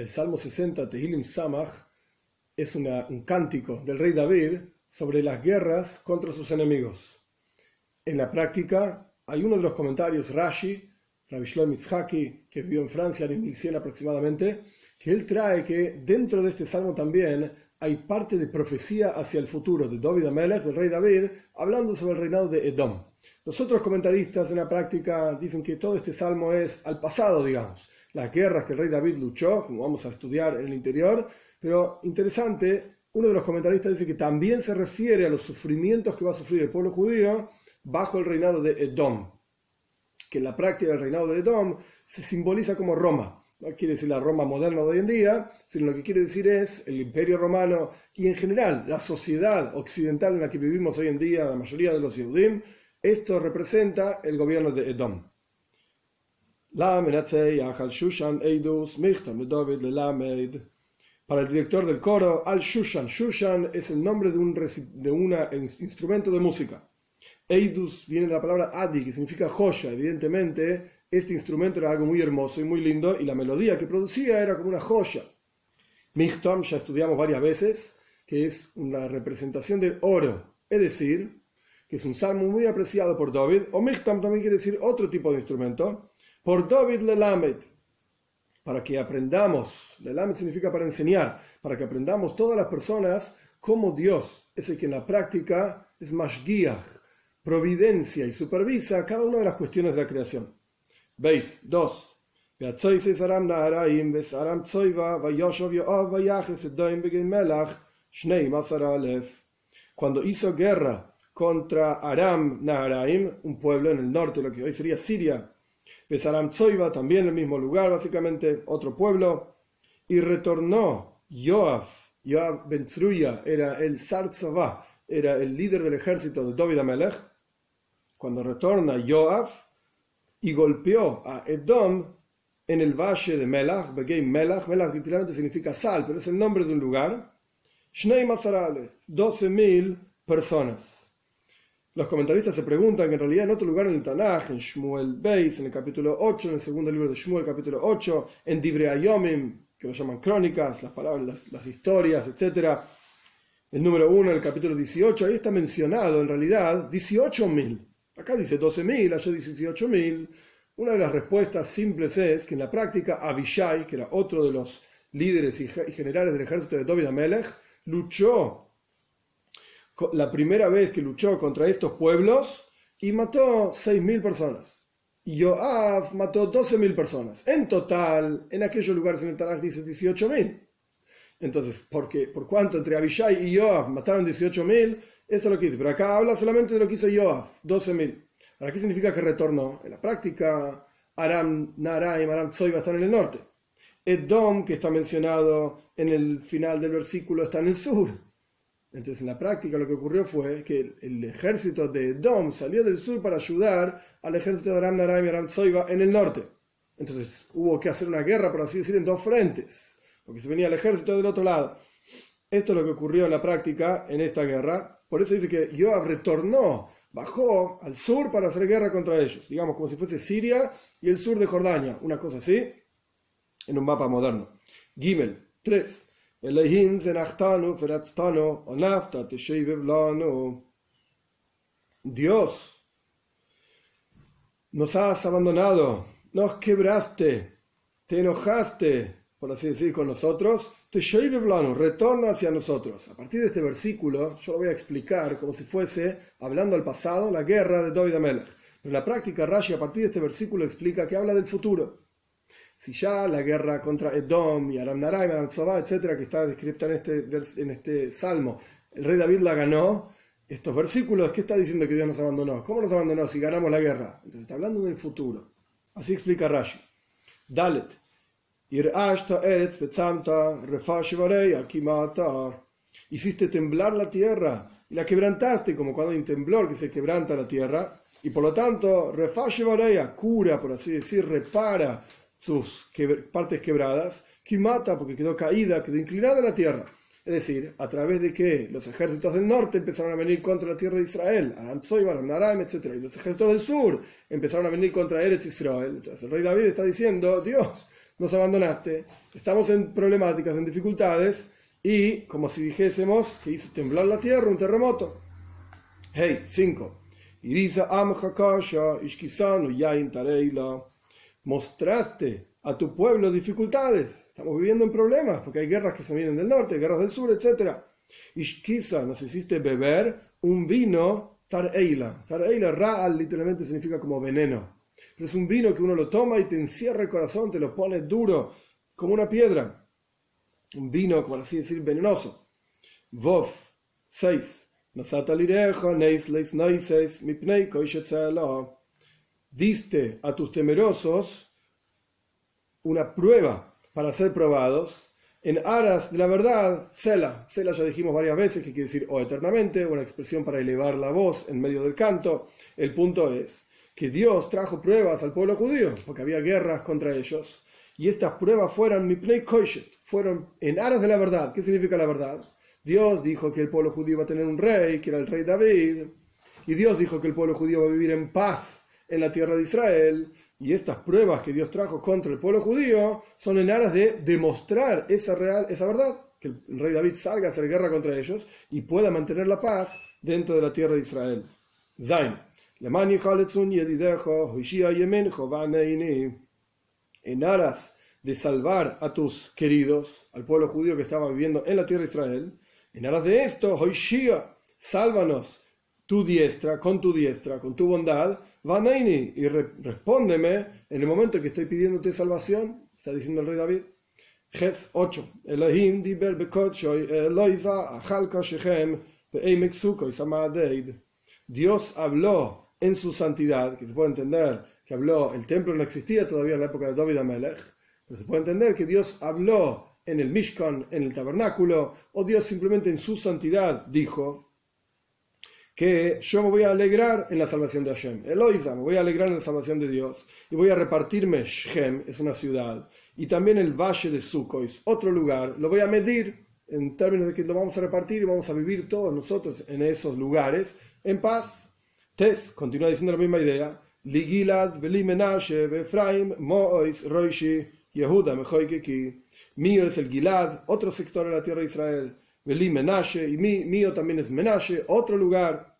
El Salmo 60, Tehilim Samach, es un cántico del rey David sobre las guerras contra sus enemigos. En la práctica, hay uno de los comentarios, Rashi, Rabbi Shlomo que vivió en Francia en el 1100 aproximadamente, que él trae que dentro de este salmo también hay parte de profecía hacia el futuro de David Amelech, del rey David, hablando sobre el reinado de Edom. Los otros comentaristas en la práctica dicen que todo este salmo es al pasado, digamos, las guerras que el rey David luchó, como vamos a estudiar en el interior, pero interesante, uno de los comentaristas dice que también se refiere a los sufrimientos que va a sufrir el pueblo judío bajo el reinado de Edom, que en la práctica del reinado de Edom se simboliza como Roma. No quiere decir la Roma moderna de hoy en día, sino lo que quiere decir es el imperio romano y en general la sociedad occidental en la que vivimos hoy en día, la mayoría de los Yehudim, esto representa el gobierno de Edom. Para el director del coro, Al Shushan. Shushan es el nombre de un, instrumento de música. Eidus viene de la palabra Adi, que significa joya. Evidentemente, este instrumento era algo muy hermoso y muy lindo, y la melodía que producía era como una joya. Michtam, ya estudiamos varias veces, que es una representación del oro, es decir, que es un salmo muy apreciado por David, o Michtam también quiere decir otro tipo de instrumento, por David Lelamed, para que aprendamos, Lelamed significa para enseñar, para que aprendamos todas las personas cómo Dios es el que en la práctica es más guía, providencia y supervisa cada una de las cuestiones de la creación. ¿Veis? Dos. Cuando hizo guerra contra Aram Naharaim, un pueblo en el norte, lo que hoy sería Siria, Besaram Tzoiba, también el mismo lugar, básicamente otro pueblo, y retornó Joab, Joab Ben Tzruya, era el Sarzavá, era el líder del ejército de David Amelech, cuando retorna Joab y golpeó a Edom en el valle de Melach, Begei Melach, Melach literalmente significa sal, pero es el nombre de un lugar, Shnei Mazarale, 12.000 personas. Los comentaristas se preguntan que en realidad en otro lugar en el Tanaj, en Shmuel Beis, en el capítulo 8, en el segundo libro de Shmuel, capítulo 8, en Dibre Ayomim, que lo llaman crónicas, las palabras, las, historias, etc. El número 1, el capítulo 18, ahí está mencionado en realidad 18.000. Acá dice 12.000, allá dice 18.000. Una de las respuestas simples es que en la práctica Abishai, que era otro de los líderes y ge- y generales del ejército de David Amelech, luchó la primera vez que luchó contra estos pueblos y mató 6.000 personas. Y Joab mató 12.000 personas. En total, en aquellos lugares en el Tanakh dice 18.000. Entonces, ¿por, qué? ¿por cuánto entre Abishai y Joab mataron 18.000? Eso es lo que dice. Pero acá habla solamente de lo que hizo Joab, 12.000. ¿Para qué significa que retornó? En la práctica, Aram Naraim, Aram Tzoy va a estar en el norte. Edom, que está mencionado en el final del versículo, está en el sur. Entonces, en la práctica, lo que ocurrió fue que el, ejército de Edom salió del sur para ayudar al ejército de Aram Naraim y Aram Tzoiba en el norte. Entonces, hubo que hacer una guerra, por así decir, en dos frentes, porque se venía el ejército del otro lado. Esto es lo que ocurrió en la práctica en esta guerra. Por eso dice que Joab retornó, bajó al sur para hacer guerra contra ellos. Digamos como si fuese Siria y el sur de Jordania, una cosa así, en un mapa moderno. Gimel 3. Elohim zenachtanu feratztanu onafta lanu. Dios, nos has abandonado, nos quebraste, te enojaste, por así decir, con nosotros, te lanu, retorna hacia nosotros. A partir de este versículo, yo lo voy a explicar como si fuese, hablando al pasado, la guerra de David Amelech. En la práctica, Rashi, a partir de este versículo, explica que habla del futuro. Si ya la guerra contra Edom y Aram Naraim, Aram Tzavá, etcétera, que está descrita en este, en este salmo, el rey David la ganó, estos versículos, ¿qué está diciendo que Dios nos abandonó? ¿Cómo nos abandonó si ganamos la guerra? Entonces está hablando del futuro. Así explica Rashi. Dalet. Hiciste temblar la tierra y la quebrantaste, como cuando hay un temblor que se quebranta la tierra. Y por lo tanto, refash vareya, cura, por así decir, repara sus quebr- partes quebradas. Kimata, porque quedó caída, quedó inclinada la tierra. Es decir, a través de que los ejércitos del norte empezaron a venir contra la tierra de Israel, Aram Tzoy, Aram etc. Y los ejércitos del sur empezaron a venir contra Eretz Israel. Entonces el rey David está diciendo, Dios, nos abandonaste, estamos en problemáticas, en dificultades, y como si dijésemos que hizo temblar la tierra, un terremoto. Hey, 5. Mostraste a tu pueblo dificultades. Estamos viviendo en problemas porque hay guerras que se vienen del norte, guerras del sur, etc. Ishkisa, nos hiciste beber un vino tareila. Tareila, ra'al, literalmente significa como veneno. Pero es un vino que uno lo toma y te encierra el corazón, te lo pone duro, como una piedra. Un vino, como así decir, venenoso. Vov, 6. Diste a tus temerosos una prueba para ser probados en aras de la verdad, Sela. Sela ya dijimos varias veces que quiere decir o eternamente, una expresión para elevar la voz en medio del canto. El punto es que Dios trajo pruebas al pueblo judío, porque había guerras contra ellos. Y estas pruebas fueron mipnei koishet, fueron en aras de la verdad. ¿Qué significa la verdad? Dios dijo que el pueblo judío va a tener un rey, que era el rey David. Y Dios dijo que el pueblo judío va a vivir en paz en la tierra de Israel. Y estas pruebas que Dios trajo contra el pueblo judío son en aras de demostrar esa, real, esa verdad, que el rey David salga a hacer guerra contra ellos y pueda mantener la paz dentro de la tierra de Israel. Zain. En aras de salvar a tus queridos, al pueblo judío que estaba viviendo en la tierra de Israel, en aras de esto, Hoishia, sálvanos tu diestra, con tu diestra, con tu bondad, Vanaini, y respóndeme en el momento que estoy pidiéndote salvación, está diciendo el rey David. Ges 8. Elohim diber Dios habló en su santidad, que se puede entender que habló, el templo no existía todavía en la época de David Amelech, pero se puede entender que Dios habló en el Mishkan, en el tabernáculo, o Dios simplemente en su santidad dijo, que yo me voy a alegrar en la salvación de Hashem. Eloisa, me voy a alegrar en la salvación de Dios. Y voy a repartirme Shem, es una ciudad. Y también el valle de Sukois, otro lugar. Lo voy a medir en términos de que lo vamos a repartir y vamos a vivir todos nosotros en esos lugares en paz. Tes, continúa diciendo la misma idea. Ligilad, Veli Menashe, Efraim, Mois, Roishi, Yehuda, Mejoikeki. Mío es el Gilad, otro sector de la tierra de Israel. Veli Menashe, y mío también es Menashe, otro lugar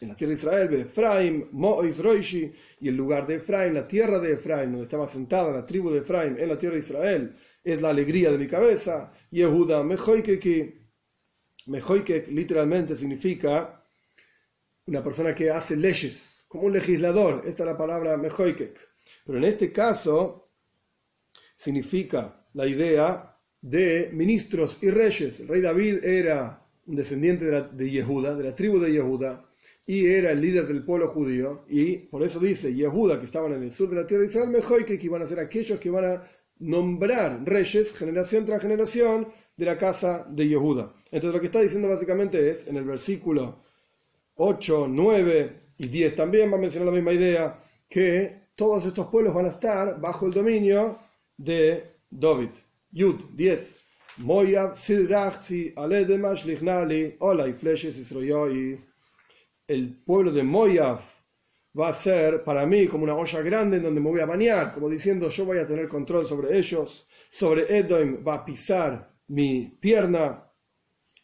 en la tierra de Israel, Efraim, Mois Roishi, y el lugar de Efraim, la tierra de Efraim, donde estaba sentada la tribu de Efraim en la tierra de Israel, es la alegría de mi cabeza. Yehuda, Mejoikeki. Mejoikek literalmente significa una persona que hace leyes, como un legislador. Esta es la palabra Mejoikek. Pero en este caso significa la idea de ministros y reyes. El rey David era un descendiente de, de Yehuda, de la tribu de Yehuda y era el líder del pueblo judío, y por eso dice Yehuda, que estaban en el sur de la tierra de Israel, mejor que, que iban a ser aquellos que van a nombrar reyes generación tras generación de la casa de Yehuda. Entonces lo que está diciendo básicamente es, en el versículo 8, 9 y 10 también va a mencionar la misma idea, que todos estos pueblos van a estar bajo el dominio de David. Yud 10. Moyab, Silrachzi, Aledemash, Lichnali, Ola y Fleshes, el pueblo de Moab va a ser para mí como una olla grande en donde me voy a bañar, como diciendo yo voy a tener control sobre ellos, sobre Edom va a pisar mi pierna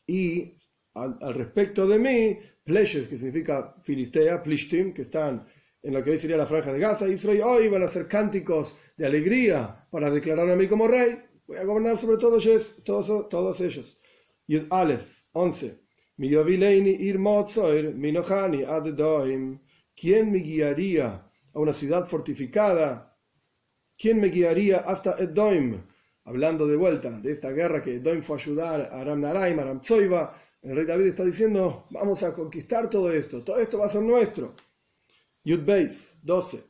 y al, respecto de mí, Pleshes, que significa Filistea, Plishtim, que están en lo que hoy sería la franja de Gaza, Israel hoy van a hacer cánticos de alegría para declararme a mí como rey, voy a gobernar sobre todos ellos. Todos, todos ellos. Yud Aleph, 11. ¿Quién me guiaría a una ciudad fortificada? ¿Quién me guiaría hasta Edoim? Hablando de vuelta de esta guerra que Edoim fue ayudar a Aram Naraim, Aram Tzoiba, el rey David está diciendo, vamos a conquistar todo esto, todo esto va a ser nuestro. Yud Beis, 12.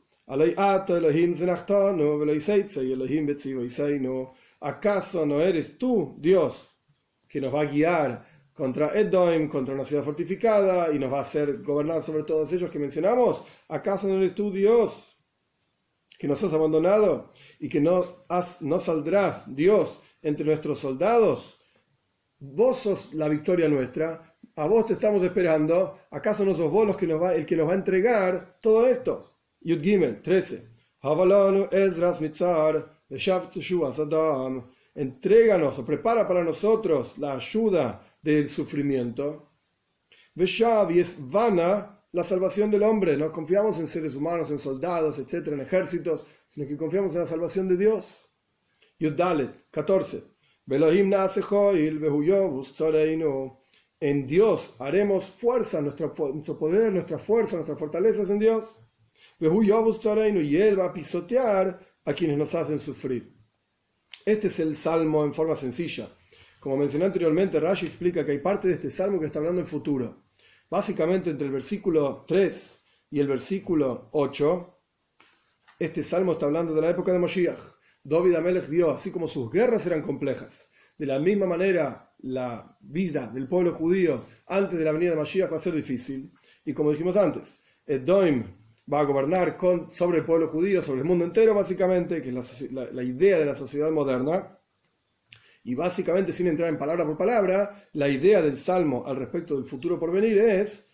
¿Acaso no eres tú, Dios, que nos va a guiar contra Edom, contra una ciudad fortificada, y nos va a hacer gobernar sobre todos ellos que mencionamos. ¿Acaso no eres tú Dios que nos has abandonado y que no, saldrás, Dios, entre nuestros soldados? Vos sos la victoria nuestra, a vos te estamos esperando. ¿Acaso no sos vos el que nos va a entregar todo esto? Yud Gimel 13. Entréganos o prepara para nosotros la ayuda del sufrimiento. y es vana la salvación del hombre. No confiamos en seres humanos, en soldados, etcétera, en ejércitos, sino que confiamos en la salvación de Dios. Yuddalet 14. En Dios haremos fuerza, nuestro, nuestro poder, nuestra fuerza, nuestras fortalezas en Dios. Y Él va a pisotear a quienes nos hacen sufrir. Este es el salmo en forma sencilla. Como mencioné anteriormente, Rashi explica que hay parte de este salmo que está hablando del futuro. Básicamente entre el versículo 3 y el versículo 8, este salmo está hablando de la época de Moshiach. David Amelech vio, así como sus guerras eran complejas, de la misma manera la vida del pueblo judío antes de la venida de Mashiach va a ser difícil. Y como dijimos antes, Edom va a gobernar sobre el pueblo judío, sobre el mundo entero básicamente, que es la, idea de la sociedad moderna. Y básicamente, sin entrar en palabra por palabra, la idea del Salmo al respecto del futuro por venir es,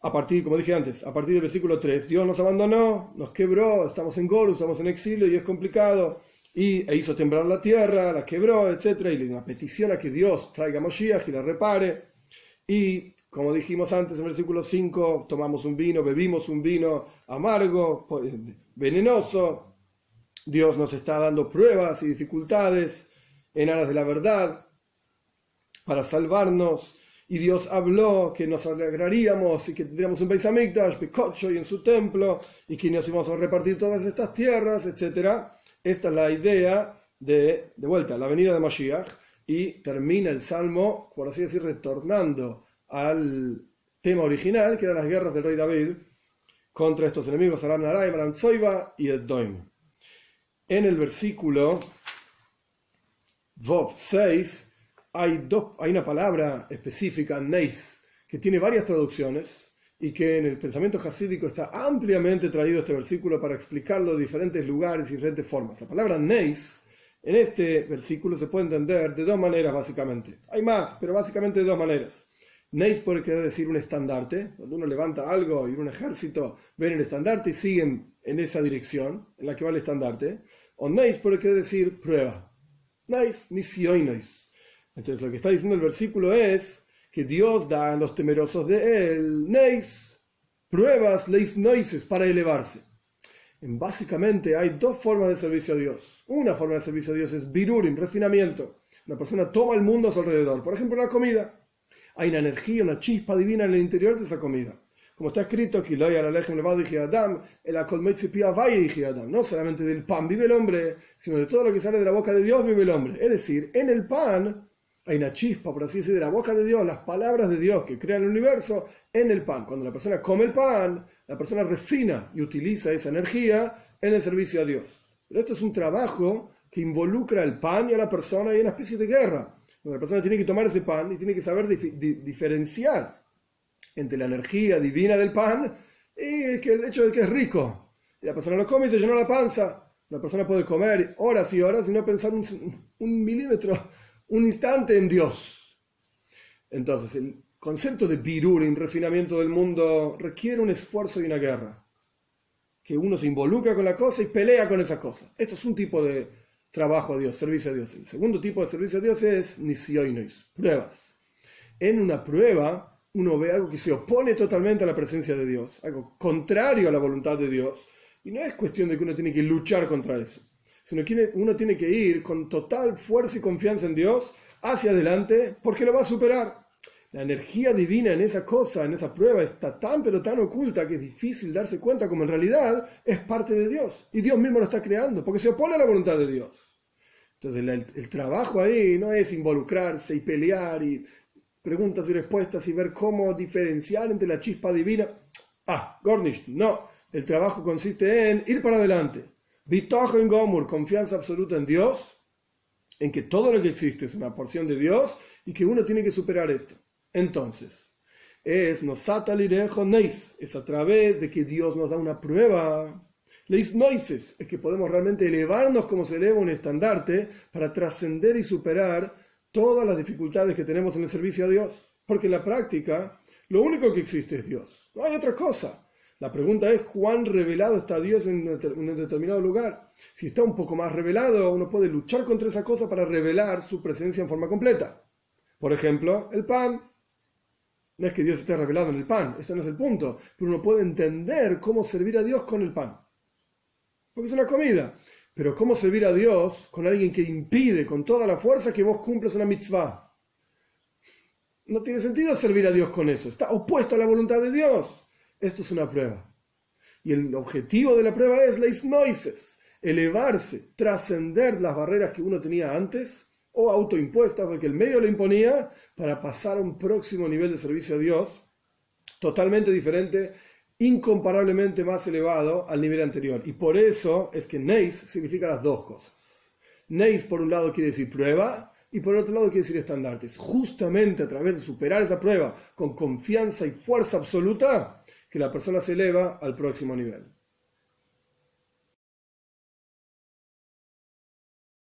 a partir, como dije antes, a partir del versículo 3, Dios nos abandonó, nos quebró, estamos en Goru, estamos en exilio y es complicado y e hizo temblar la tierra, la quebró, etc. Y le dio una petición a que Dios traiga Moshiach y la repare. Y como dijimos antes en versículo 5, tomamos un vino, bebimos un vino amargo, venenoso. Dios nos está dando pruebas y dificultades en aras de la verdad para salvarnos. Y Dios habló que nos alegraríamos y que tendríamos un Beis Hamikdash, y en su templo, y que nos íbamos a repartir todas estas tierras, etcétera esta es la idea de, de vuelta, la venida de Mashiach y termina el salmo, por así decir, retornando al tema original, que eran las guerras del rey David contra estos enemigos, Aram Naray, Aram Tzoiba y Eddoim. En el versículo Vov 6 hay, dos, hay una palabra específica, Neis, que tiene varias traducciones y que en el pensamiento hasídico está ampliamente traído este versículo para explicarlo de diferentes lugares y diferentes formas. La palabra neis en este versículo se puede entender de dos maneras básicamente. Hay más, pero básicamente de dos maneras. Neis puede querer decir un estandarte, cuando uno levanta algo y un ejército ven el estandarte y siguen en esa dirección en la que va el estandarte. O neis puede querer decir prueba. Neis, ni si hoy neis. Entonces lo que está diciendo el versículo es que Dios da a los temerosos de él, neis, pruebas, leis noises para elevarse. En básicamente hay dos formas de servicio a Dios. Una forma de servicio a Dios es virurim, refinamiento. Una persona toma el mundo a su alrededor. Por ejemplo, una comida. Hay una energía, una chispa divina en el interior de esa comida. Como está escrito, no solamente del pan vive el hombre, sino de todo lo que sale de la boca de Dios vive el hombre. Es decir, en el pan hay una chispa, por así decir, de la boca de Dios, las palabras de Dios que crean el universo en el pan. Cuando la persona come el pan, la persona refina y utiliza esa energía en el servicio a Dios. Pero esto es un trabajo que involucra el pan y a la persona y una especie de guerra, donde la persona tiene que tomar ese pan y tiene que saber diferenciar entre la energía divina del pan y el hecho de que es rico. Y la persona lo come y se llena la panza. La persona puede comer horas y horas y no pensar un, un milímetro un instante en Dios. Entonces, el concepto de birur, en refinamiento del mundo, requiere un esfuerzo y una guerra. Que uno se involucra con la cosa y pelea con esa cosa. Esto es un tipo de trabajo a Dios, servicio a Dios. El segundo tipo de servicio a Dios es nisioinois, pruebas. En una prueba, uno ve algo que se opone totalmente a la presencia de Dios, algo contrario a la voluntad de Dios. Y no es cuestión de que uno tiene que luchar contra eso sino que uno tiene que ir con total fuerza y confianza en Dios hacia adelante porque lo va a superar. La energía divina en esa cosa, en esa prueba, está tan pero tan oculta que es difícil darse cuenta como en realidad es parte de Dios. Y Dios mismo lo está creando, porque se opone a la voluntad de Dios. Entonces el, trabajo ahí no es involucrarse y pelear y preguntas y respuestas y ver cómo diferenciar entre la chispa divina. Ah, Gornish, no. El trabajo consiste en ir para adelante en Gomur, confianza absoluta en Dios, en que todo lo que existe es una porción de Dios y que uno tiene que superar esto. Entonces, es neis, es a través de que Dios nos da una prueba. Leis noises, es que podemos realmente elevarnos como se eleva un estandarte para trascender y superar todas las dificultades que tenemos en el servicio a Dios. Porque en la práctica, lo único que existe es Dios. No hay otra cosa. La pregunta es cuán revelado está Dios en un determinado lugar. Si está un poco más revelado, uno puede luchar contra esa cosa para revelar su presencia en forma completa. Por ejemplo, el pan. No es que Dios esté revelado en el pan, ese no es el punto, pero uno puede entender cómo servir a Dios con el pan. Porque es una comida. Pero cómo servir a Dios con alguien que impide con toda la fuerza que vos cumplas una mitzvah. No tiene sentido servir a Dios con eso. Está opuesto a la voluntad de Dios. Esto es una prueba. Y el objetivo de la prueba es leisnoises, elevarse, trascender las barreras que uno tenía antes o autoimpuestas, porque el medio lo imponía, para pasar a un próximo nivel de servicio a Dios totalmente diferente, incomparablemente más elevado al nivel anterior. Y por eso es que Neis significa las dos cosas. Neis por un lado quiere decir prueba y por otro lado quiere decir estandartes. Justamente a través de superar esa prueba con confianza y fuerza absoluta, que la persona se eleva al próximo nivel.